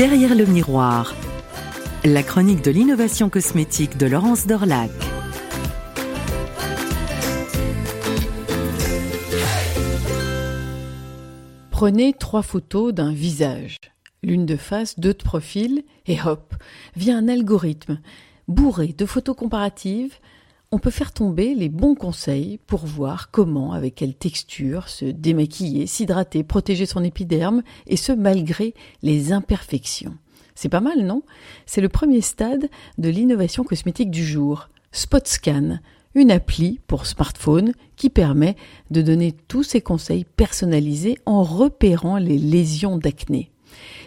Derrière le miroir, la chronique de l'innovation cosmétique de Laurence Dorlac. Prenez trois photos d'un visage, l'une de face, deux de profil, et hop, via un algorithme bourré de photos comparatives, on peut faire tomber les bons conseils pour voir comment, avec quelle texture, se démaquiller, s'hydrater, protéger son épiderme, et ce malgré les imperfections. C'est pas mal, non? C'est le premier stade de l'innovation cosmétique du jour. SpotScan, une appli pour smartphone qui permet de donner tous ses conseils personnalisés en repérant les lésions d'acné.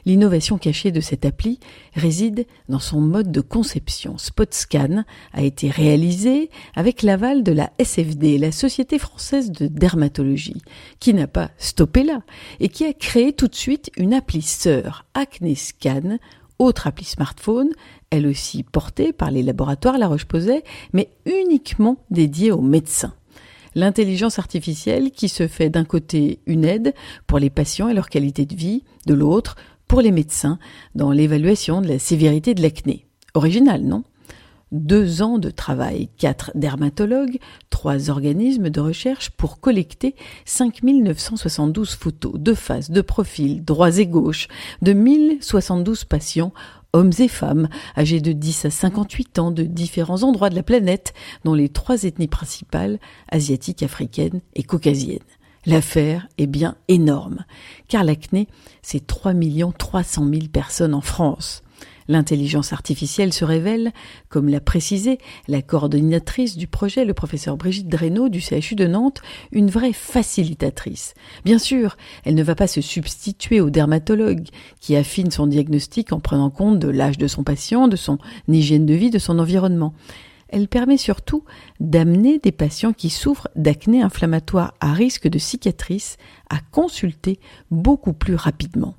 L'innovation cachée de cette appli réside dans son mode de conception. SpotScan a été réalisé avec l'aval de la SFD, la Société française de dermatologie, qui n'a pas stoppé là et qui a créé tout de suite une appli sœur AcneScan autre appli smartphone, elle aussi portée par les laboratoires La Roche-Posay, mais uniquement dédiée aux médecins. L'intelligence artificielle qui se fait d'un côté une aide pour les patients et leur qualité de vie, de l'autre pour les médecins dans l'évaluation de la sévérité de l'acné. Original, non? Deux ans de travail, quatre dermatologues, trois organismes de recherche pour collecter 5972 photos de face, de profil, droits et gauches, de 1072 patients, hommes et femmes, âgés de 10 à 58 ans de différents endroits de la planète, dont les trois ethnies principales, asiatiques, africaines et caucasiennes. L'affaire est bien énorme, car l'acné, c'est 3 300 000 personnes en France. L'intelligence artificielle se révèle, comme l'a précisé la coordonnatrice du projet, le professeur Brigitte Dreynaud du CHU de Nantes, une vraie facilitatrice. Bien sûr, elle ne va pas se substituer au dermatologue qui affine son diagnostic en prenant compte de l'âge de son patient, de son hygiène de vie, de son environnement. Elle permet surtout d'amener des patients qui souffrent d'acné inflammatoire à risque de cicatrices à consulter beaucoup plus rapidement.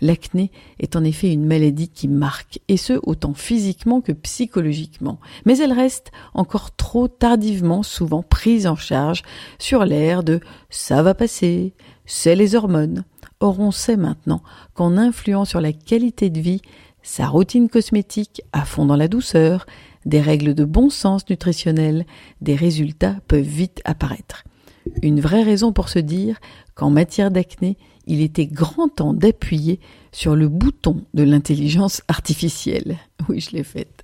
L'acné est en effet une maladie qui marque, et ce autant physiquement que psychologiquement, mais elle reste encore trop tardivement souvent prise en charge sur l'air de ça va passer, c'est les hormones. Or on sait maintenant qu'en influant sur la qualité de vie, sa routine cosmétique à fond dans la douceur, des règles de bon sens nutritionnel, des résultats peuvent vite apparaître. Une vraie raison pour se dire qu'en matière d'acné, il était grand temps d'appuyer sur le bouton de l'intelligence artificielle. Oui, je l'ai faite.